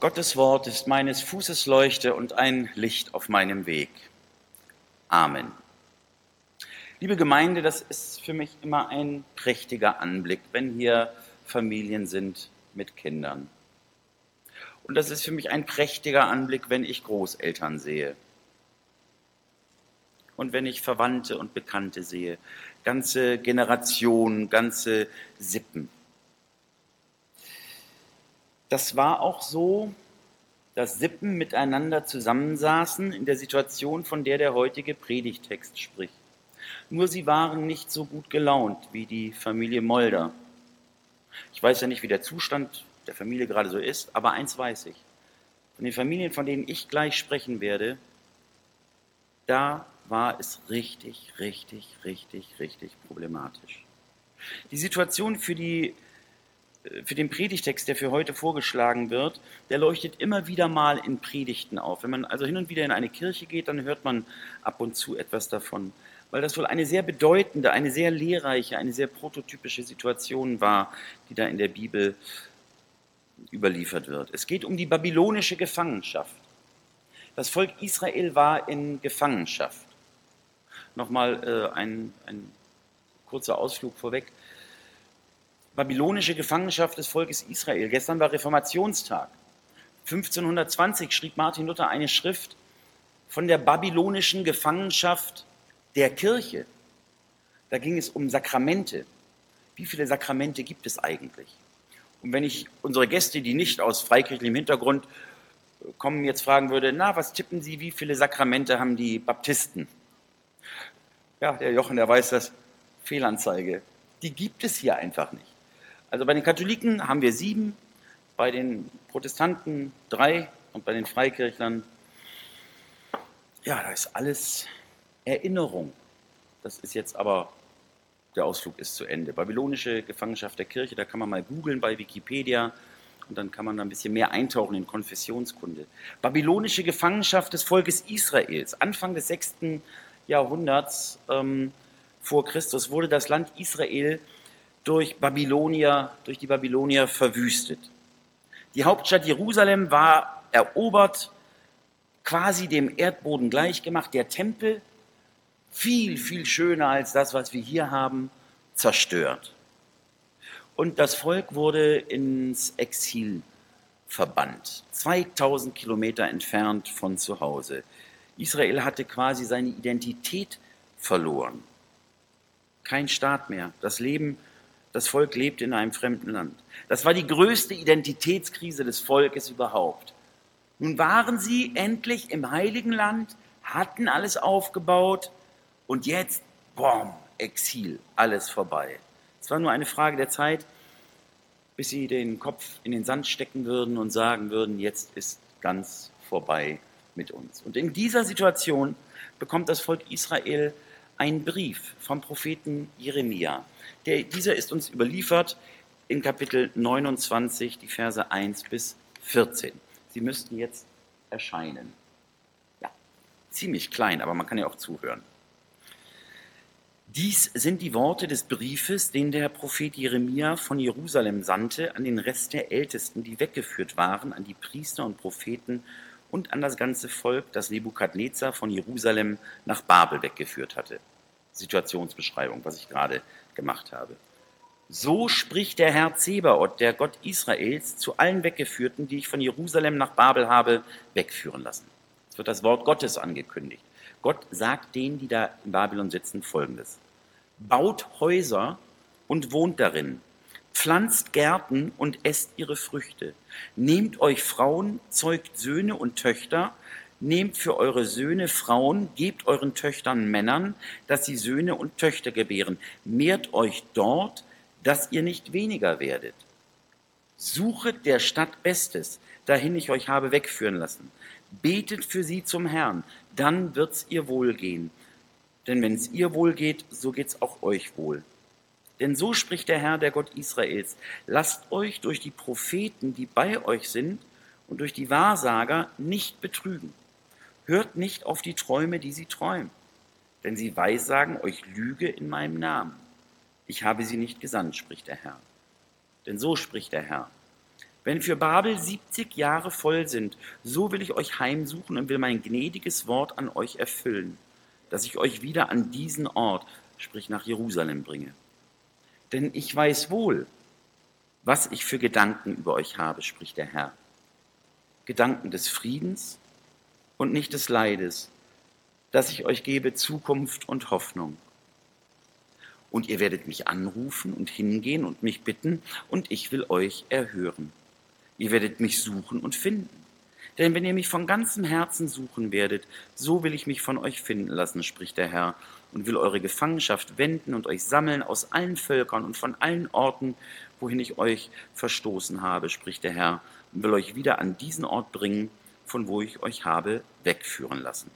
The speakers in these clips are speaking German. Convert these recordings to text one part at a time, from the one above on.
Gottes Wort ist meines Fußes Leuchte und ein Licht auf meinem Weg. Amen. Liebe Gemeinde, das ist für mich immer ein prächtiger Anblick, wenn hier Familien sind mit Kindern. Und das ist für mich ein prächtiger Anblick, wenn ich Großeltern sehe. Und wenn ich Verwandte und Bekannte sehe, ganze Generationen, ganze Sippen. Das war auch so, dass Sippen miteinander zusammensaßen in der Situation, von der der heutige Predigtext spricht. Nur sie waren nicht so gut gelaunt wie die Familie Molder. Ich weiß ja nicht, wie der Zustand der Familie gerade so ist, aber eins weiß ich. Von den Familien, von denen ich gleich sprechen werde, da war es richtig, richtig, richtig, richtig problematisch. Die Situation für die für den Predigtext, der für heute vorgeschlagen wird, der leuchtet immer wieder mal in Predigten auf. Wenn man also hin und wieder in eine Kirche geht, dann hört man ab und zu etwas davon, weil das wohl eine sehr bedeutende, eine sehr lehrreiche, eine sehr prototypische Situation war, die da in der Bibel überliefert wird. Es geht um die babylonische Gefangenschaft. Das Volk Israel war in Gefangenschaft. Nochmal äh, ein, ein kurzer Ausflug vorweg babylonische Gefangenschaft des Volkes Israel. Gestern war Reformationstag. 1520 schrieb Martin Luther eine Schrift von der babylonischen Gefangenschaft der Kirche. Da ging es um Sakramente. Wie viele Sakramente gibt es eigentlich? Und wenn ich unsere Gäste, die nicht aus freikirchlichem Hintergrund kommen, jetzt fragen würde, na, was tippen Sie, wie viele Sakramente haben die Baptisten? Ja, der Jochen, der weiß das. Fehlanzeige. Die gibt es hier einfach nicht. Also bei den Katholiken haben wir sieben, bei den Protestanten drei und bei den Freikirchlern, ja, da ist alles Erinnerung. Das ist jetzt aber, der Ausflug ist zu Ende. Babylonische Gefangenschaft der Kirche, da kann man mal googeln bei Wikipedia und dann kann man da ein bisschen mehr eintauchen in Konfessionskunde. Babylonische Gefangenschaft des Volkes Israels. Anfang des sechsten Jahrhunderts ähm, vor Christus wurde das Land Israel durch Babylonier, durch die Babylonier verwüstet. Die Hauptstadt Jerusalem war erobert, quasi dem Erdboden gleichgemacht. Der Tempel, viel, viel schöner als das, was wir hier haben, zerstört. Und das Volk wurde ins Exil verbannt, 2000 Kilometer entfernt von zu Hause. Israel hatte quasi seine Identität verloren. Kein Staat mehr. Das Leben das Volk lebt in einem fremden Land. Das war die größte Identitätskrise des Volkes überhaupt. Nun waren sie endlich im heiligen Land, hatten alles aufgebaut und jetzt, boom, Exil, alles vorbei. Es war nur eine Frage der Zeit, bis sie den Kopf in den Sand stecken würden und sagen würden, jetzt ist ganz vorbei mit uns. Und in dieser Situation bekommt das Volk Israel einen Brief vom Propheten Jeremia. Der, dieser ist uns überliefert in Kapitel 29, die Verse 1 bis 14. Sie müssten jetzt erscheinen. Ja, ziemlich klein, aber man kann ja auch zuhören. Dies sind die Worte des Briefes, den der Prophet Jeremia von Jerusalem sandte an den Rest der Ältesten, die weggeführt waren, an die Priester und Propheten und an das ganze Volk, das Nebukadnezar von Jerusalem nach Babel weggeführt hatte. Situationsbeschreibung, was ich gerade gemacht habe. So spricht der Herr Zebaoth, der Gott Israels, zu allen Weggeführten, die ich von Jerusalem nach Babel habe, wegführen lassen. Es wird das Wort Gottes angekündigt. Gott sagt denen, die da in Babylon sitzen, folgendes. Baut Häuser und wohnt darin. Pflanzt Gärten und esst ihre Früchte. Nehmt euch Frauen, zeugt Söhne und Töchter Nehmt für eure Söhne Frauen, gebt euren Töchtern Männern, dass sie Söhne und Töchter gebären. Mehrt euch dort, dass ihr nicht weniger werdet. Suchet der Stadt Bestes, dahin ich euch habe wegführen lassen. Betet für sie zum Herrn, dann wird's ihr wohlgehen. Denn wenn's ihr wohlgeht, so geht's auch euch wohl. Denn so spricht der Herr, der Gott Israels. Lasst euch durch die Propheten, die bei euch sind, und durch die Wahrsager nicht betrügen. Hört nicht auf die Träume, die sie träumen, denn sie weissagen euch Lüge in meinem Namen. Ich habe sie nicht gesandt, spricht der Herr. Denn so spricht der Herr. Wenn für Babel 70 Jahre voll sind, so will ich euch heimsuchen und will mein gnädiges Wort an euch erfüllen, dass ich euch wieder an diesen Ort, sprich nach Jerusalem, bringe. Denn ich weiß wohl, was ich für Gedanken über euch habe, spricht der Herr. Gedanken des Friedens und nicht des Leides, dass ich euch gebe Zukunft und Hoffnung. Und ihr werdet mich anrufen und hingehen und mich bitten, und ich will euch erhören. Ihr werdet mich suchen und finden. Denn wenn ihr mich von ganzem Herzen suchen werdet, so will ich mich von euch finden lassen, spricht der Herr, und will eure Gefangenschaft wenden und euch sammeln aus allen Völkern und von allen Orten, wohin ich euch verstoßen habe, spricht der Herr, und will euch wieder an diesen Ort bringen, von wo ich euch habe wegführen lassen.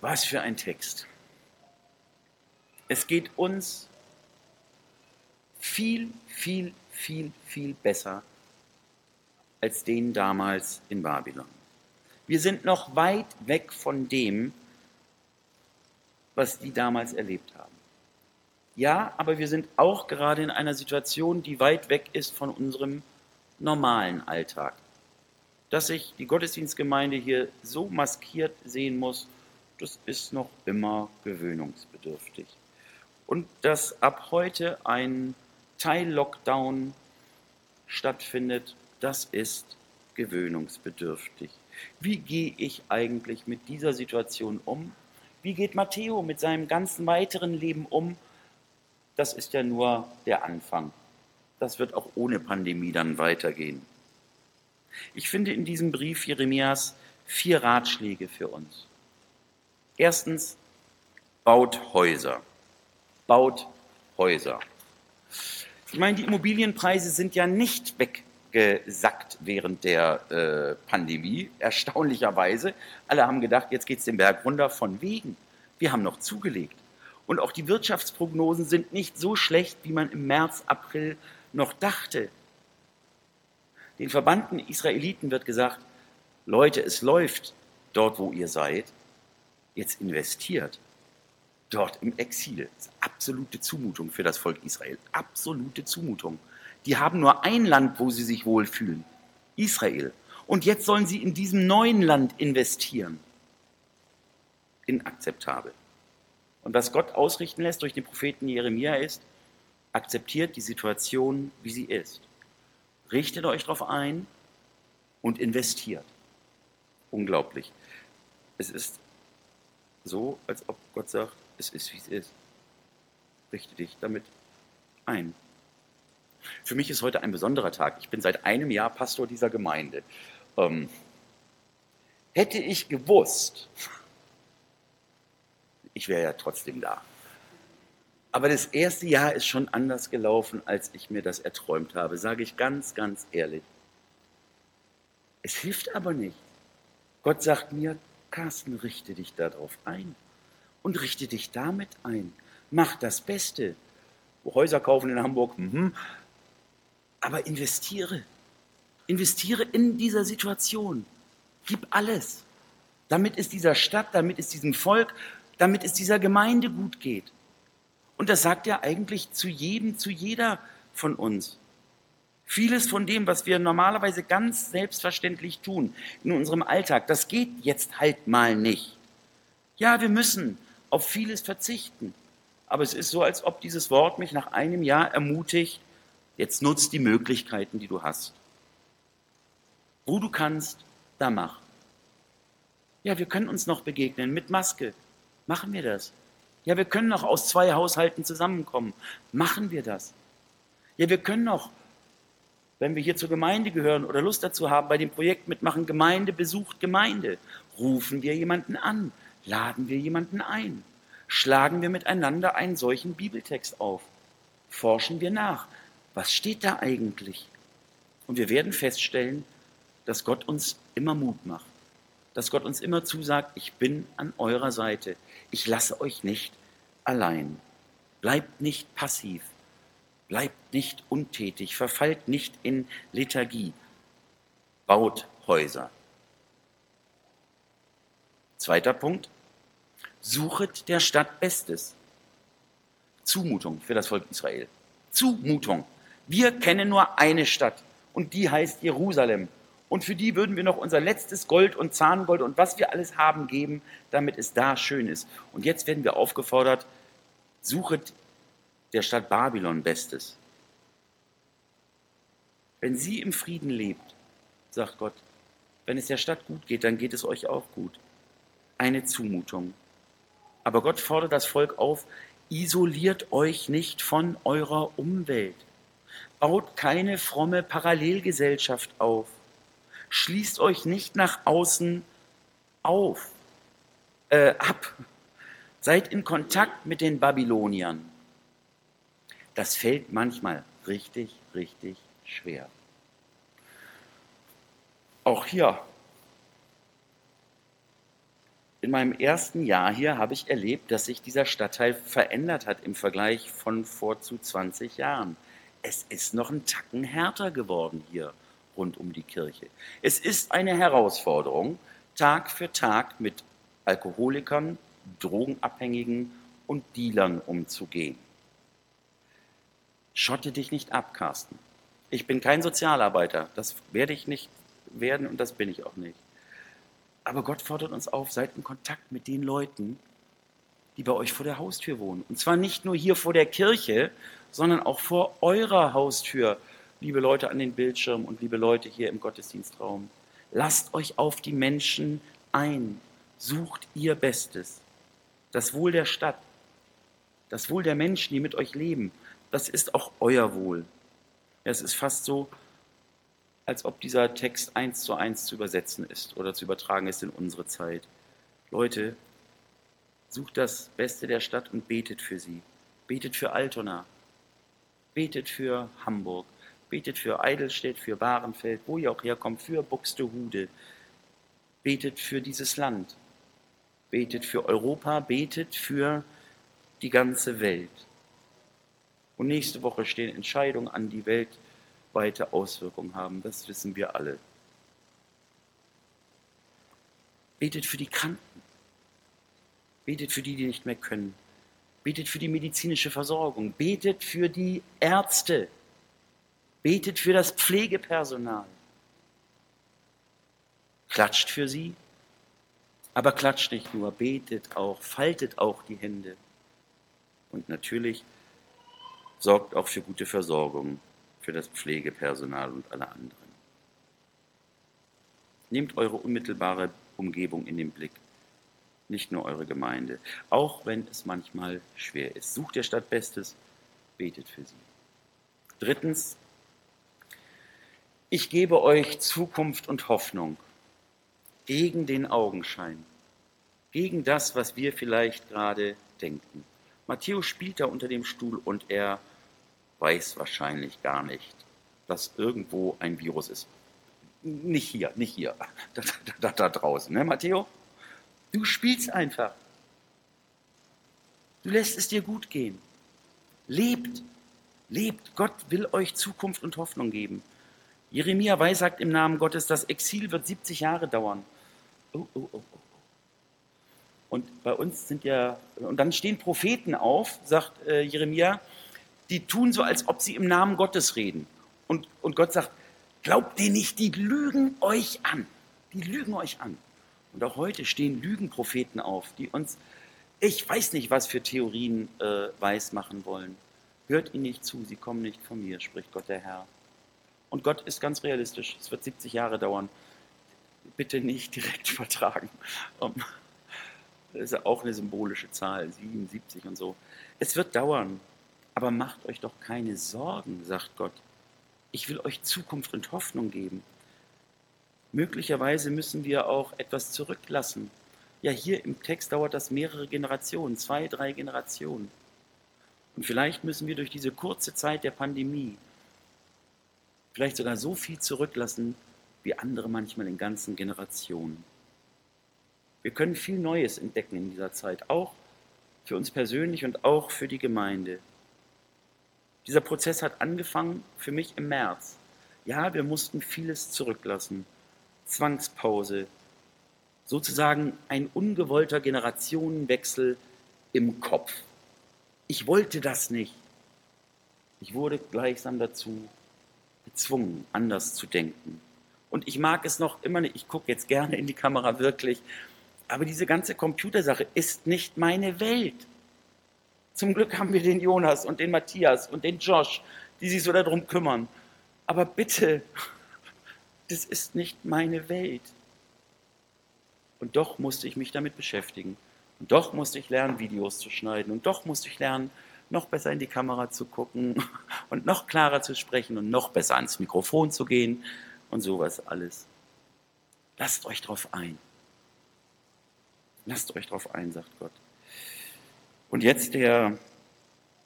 Was für ein Text. Es geht uns viel, viel, viel, viel besser als denen damals in Babylon. Wir sind noch weit weg von dem, was die damals erlebt haben. Ja, aber wir sind auch gerade in einer Situation, die weit weg ist von unserem normalen Alltag. Dass sich die Gottesdienstgemeinde hier so maskiert sehen muss, das ist noch immer gewöhnungsbedürftig. Und dass ab heute ein Teil-Lockdown stattfindet, das ist gewöhnungsbedürftig. Wie gehe ich eigentlich mit dieser Situation um? Wie geht Matteo mit seinem ganzen weiteren Leben um? Das ist ja nur der Anfang. Das wird auch ohne Pandemie dann weitergehen. Ich finde in diesem Brief Jeremias vier Ratschläge für uns. Erstens, baut Häuser. Baut Häuser. Ich meine, die Immobilienpreise sind ja nicht weggesackt während der äh, Pandemie, erstaunlicherweise. Alle haben gedacht, jetzt geht es den Berg runter von wegen. Wir haben noch zugelegt. Und auch die Wirtschaftsprognosen sind nicht so schlecht, wie man im März, April noch dachte. Den verbannten Israeliten wird gesagt, Leute, es läuft dort, wo ihr seid jetzt investiert, dort im Exil. Das ist absolute Zumutung für das Volk Israel. Absolute Zumutung. Die haben nur ein Land, wo sie sich wohlfühlen. Israel. Und jetzt sollen sie in diesem neuen Land investieren. Inakzeptabel. Und was Gott ausrichten lässt durch den Propheten Jeremia ist, akzeptiert die Situation, wie sie ist. Richtet euch darauf ein und investiert. Unglaublich. Es ist so, als ob Gott sagt, es ist, wie es ist. Richte dich damit ein. Für mich ist heute ein besonderer Tag. Ich bin seit einem Jahr Pastor dieser Gemeinde. Ähm, hätte ich gewusst, ich wäre ja trotzdem da. Aber das erste Jahr ist schon anders gelaufen, als ich mir das erträumt habe, sage ich ganz, ganz ehrlich. Es hilft aber nicht. Gott sagt mir, Carsten, richte dich darauf ein und richte dich damit ein. Mach das Beste. Häuser kaufen in Hamburg, mhm. aber investiere. Investiere in dieser Situation. Gib alles. Damit es dieser Stadt, damit es diesem Volk, damit es dieser Gemeinde gut geht. Und das sagt er eigentlich zu jedem, zu jeder von uns. Vieles von dem, was wir normalerweise ganz selbstverständlich tun in unserem Alltag, das geht jetzt halt mal nicht. Ja, wir müssen auf vieles verzichten. Aber es ist so, als ob dieses Wort mich nach einem Jahr ermutigt, jetzt nutzt die Möglichkeiten, die du hast. Wo du kannst, da mach. Ja, wir können uns noch begegnen mit Maske. Machen wir das. Ja, wir können noch aus zwei Haushalten zusammenkommen. Machen wir das. Ja, wir können noch wenn wir hier zur Gemeinde gehören oder Lust dazu haben, bei dem Projekt mitmachen, Gemeinde besucht Gemeinde, rufen wir jemanden an, laden wir jemanden ein, schlagen wir miteinander einen solchen Bibeltext auf, forschen wir nach, was steht da eigentlich? Und wir werden feststellen, dass Gott uns immer Mut macht, dass Gott uns immer zusagt, ich bin an eurer Seite, ich lasse euch nicht allein. Bleibt nicht passiv, Bleibt nicht untätig, verfallt nicht in Lethargie, baut Häuser. Zweiter Punkt, suchet der Stadt Bestes. Zumutung für das Volk Israel. Zumutung. Wir kennen nur eine Stadt und die heißt Jerusalem. Und für die würden wir noch unser letztes Gold und Zahngold und was wir alles haben geben, damit es da schön ist. Und jetzt werden wir aufgefordert, suchet der Stadt Babylon Bestes. Wenn sie im Frieden lebt, sagt Gott, wenn es der Stadt gut geht, dann geht es euch auch gut. Eine Zumutung. Aber Gott fordert das Volk auf, isoliert euch nicht von eurer Umwelt. Baut keine fromme Parallelgesellschaft auf. Schließt euch nicht nach außen auf, äh, ab. Seid in Kontakt mit den Babyloniern. Das fällt manchmal richtig, richtig schwer. Auch hier. In meinem ersten Jahr hier habe ich erlebt, dass sich dieser Stadtteil verändert hat im Vergleich von vor zu 20 Jahren. Es ist noch ein Tacken härter geworden hier rund um die Kirche. Es ist eine Herausforderung, Tag für Tag mit Alkoholikern, Drogenabhängigen und Dealern umzugehen. Schotte dich nicht ab, Carsten. Ich bin kein Sozialarbeiter, das werde ich nicht werden und das bin ich auch nicht. Aber Gott fordert uns auf, seid in Kontakt mit den Leuten, die bei euch vor der Haustür wohnen. Und zwar nicht nur hier vor der Kirche, sondern auch vor eurer Haustür, liebe Leute an den Bildschirmen und liebe Leute hier im Gottesdienstraum. Lasst euch auf die Menschen ein. Sucht ihr Bestes. Das Wohl der Stadt, das Wohl der Menschen, die mit euch leben, das ist auch euer Wohl. Es ist fast so, als ob dieser Text eins zu eins zu übersetzen ist oder zu übertragen ist in unsere Zeit. Leute, sucht das Beste der Stadt und betet für sie. Betet für Altona. Betet für Hamburg. Betet für Eidelstedt, für Bahrenfeld, wo ihr auch herkommt, für Buxtehude. Betet für dieses Land. Betet für Europa. Betet für die ganze Welt. Und nächste Woche stehen Entscheidungen an, die Welt weite Auswirkungen haben. Das wissen wir alle. Betet für die Kranken. Betet für die, die nicht mehr können. Betet für die medizinische Versorgung. Betet für die Ärzte. Betet für das Pflegepersonal. Klatscht für sie. Aber klatscht nicht nur, betet auch, faltet auch die Hände. Und natürlich sorgt auch für gute Versorgung für das Pflegepersonal und alle anderen. Nehmt eure unmittelbare Umgebung in den Blick, nicht nur eure Gemeinde, auch wenn es manchmal schwer ist. Sucht der Stadt Bestes, betet für sie. Drittens, ich gebe euch Zukunft und Hoffnung gegen den Augenschein, gegen das, was wir vielleicht gerade denken. Matthäus spielt da unter dem Stuhl und er weiß wahrscheinlich gar nicht, dass irgendwo ein Virus ist. Nicht hier, nicht hier, da, da, da draußen, ne, Matteo? Du spielst einfach. Du lässt es dir gut gehen. Lebt, lebt. Gott will euch Zukunft und Hoffnung geben. Jeremia weissagt im Namen Gottes, das Exil wird 70 Jahre dauern. Oh, oh, oh, oh. Und bei uns sind ja, und dann stehen Propheten auf, sagt äh, Jeremia, die tun so, als ob sie im Namen Gottes reden. Und, und Gott sagt, glaubt denen nicht, die lügen euch an. Die lügen euch an. Und auch heute stehen Lügenpropheten auf, die uns, ich weiß nicht, was für Theorien äh, weismachen wollen. Hört ihnen nicht zu, sie kommen nicht von mir, spricht Gott der Herr. Und Gott ist ganz realistisch, es wird 70 Jahre dauern. Bitte nicht direkt vertragen. Das ist ja auch eine symbolische Zahl, 77 und so. Es wird dauern. Aber macht euch doch keine Sorgen, sagt Gott. Ich will euch Zukunft und Hoffnung geben. Möglicherweise müssen wir auch etwas zurücklassen. Ja, hier im Text dauert das mehrere Generationen, zwei, drei Generationen. Und vielleicht müssen wir durch diese kurze Zeit der Pandemie vielleicht sogar so viel zurücklassen, wie andere manchmal in ganzen Generationen. Wir können viel Neues entdecken in dieser Zeit, auch für uns persönlich und auch für die Gemeinde. Dieser Prozess hat angefangen für mich im März. Ja, wir mussten vieles zurücklassen. Zwangspause, sozusagen ein ungewollter Generationenwechsel im Kopf. Ich wollte das nicht. Ich wurde gleichsam dazu gezwungen, anders zu denken. Und ich mag es noch immer nicht, ich gucke jetzt gerne in die Kamera wirklich, aber diese ganze Computersache ist nicht meine Welt. Zum Glück haben wir den Jonas und den Matthias und den Josh, die sich so darum kümmern. Aber bitte, das ist nicht meine Welt. Und doch musste ich mich damit beschäftigen. Und doch musste ich lernen, Videos zu schneiden. Und doch musste ich lernen, noch besser in die Kamera zu gucken und noch klarer zu sprechen und noch besser ans Mikrofon zu gehen und sowas alles. Lasst euch drauf ein. Lasst euch drauf ein, sagt Gott. Und jetzt der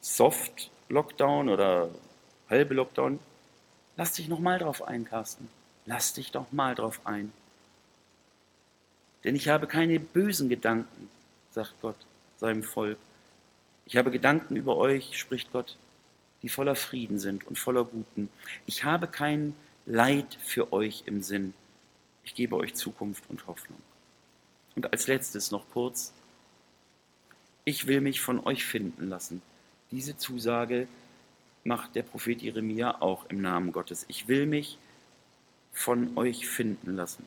Soft-Lockdown oder halbe Lockdown. Lass dich noch mal drauf ein, Carsten. Lass dich doch mal drauf ein. Denn ich habe keine bösen Gedanken, sagt Gott seinem Volk. Ich habe Gedanken über euch, spricht Gott, die voller Frieden sind und voller Guten. Ich habe kein Leid für euch im Sinn. Ich gebe euch Zukunft und Hoffnung. Und als letztes noch kurz, ich will mich von euch finden lassen. Diese Zusage macht der Prophet Jeremia auch im Namen Gottes. Ich will mich von euch finden lassen.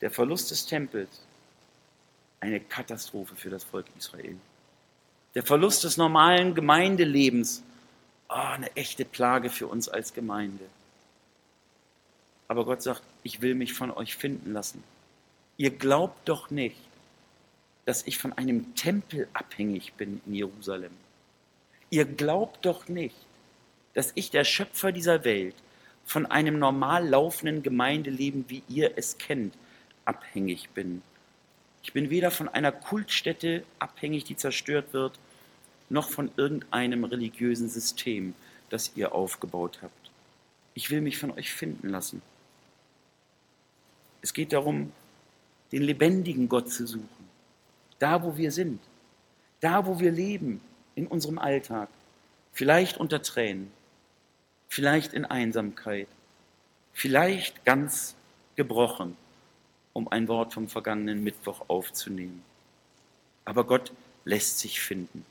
Der Verlust des Tempels, eine Katastrophe für das Volk Israel. Der Verlust des normalen Gemeindelebens, oh, eine echte Plage für uns als Gemeinde. Aber Gott sagt, ich will mich von euch finden lassen. Ihr glaubt doch nicht, dass ich von einem Tempel abhängig bin in Jerusalem. Ihr glaubt doch nicht, dass ich der Schöpfer dieser Welt von einem normal laufenden Gemeindeleben, wie ihr es kennt, abhängig bin. Ich bin weder von einer Kultstätte abhängig, die zerstört wird, noch von irgendeinem religiösen System, das ihr aufgebaut habt. Ich will mich von euch finden lassen. Es geht darum, den lebendigen Gott zu suchen, da wo wir sind, da wo wir leben, in unserem Alltag, vielleicht unter Tränen, vielleicht in Einsamkeit, vielleicht ganz gebrochen, um ein Wort vom vergangenen Mittwoch aufzunehmen. Aber Gott lässt sich finden.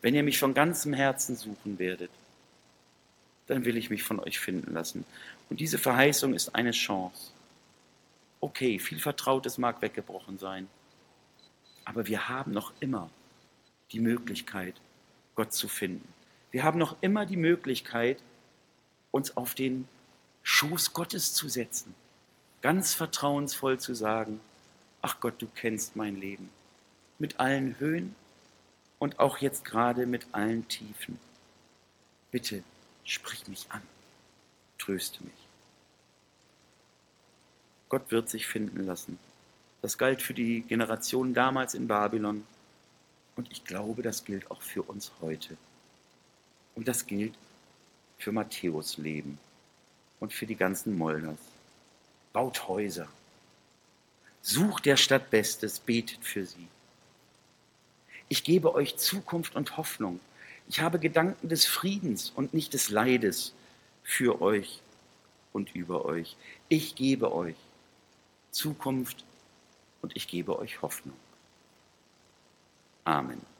Wenn ihr mich von ganzem Herzen suchen werdet, dann will ich mich von euch finden lassen. Und diese Verheißung ist eine Chance. Okay, viel Vertrautes mag weggebrochen sein, aber wir haben noch immer die Möglichkeit, Gott zu finden. Wir haben noch immer die Möglichkeit, uns auf den Schoß Gottes zu setzen, ganz vertrauensvoll zu sagen, ach Gott, du kennst mein Leben, mit allen Höhen und auch jetzt gerade mit allen Tiefen. Bitte sprich mich an, tröste mich. Gott wird sich finden lassen. Das galt für die Generation damals in Babylon und ich glaube, das gilt auch für uns heute. Und das gilt für Matthäus Leben und für die ganzen Molders. Baut Häuser. Sucht der Stadt Bestes, betet für sie. Ich gebe euch Zukunft und Hoffnung. Ich habe Gedanken des Friedens und nicht des Leides für euch und über euch. Ich gebe euch Zukunft und ich gebe euch Hoffnung. Amen.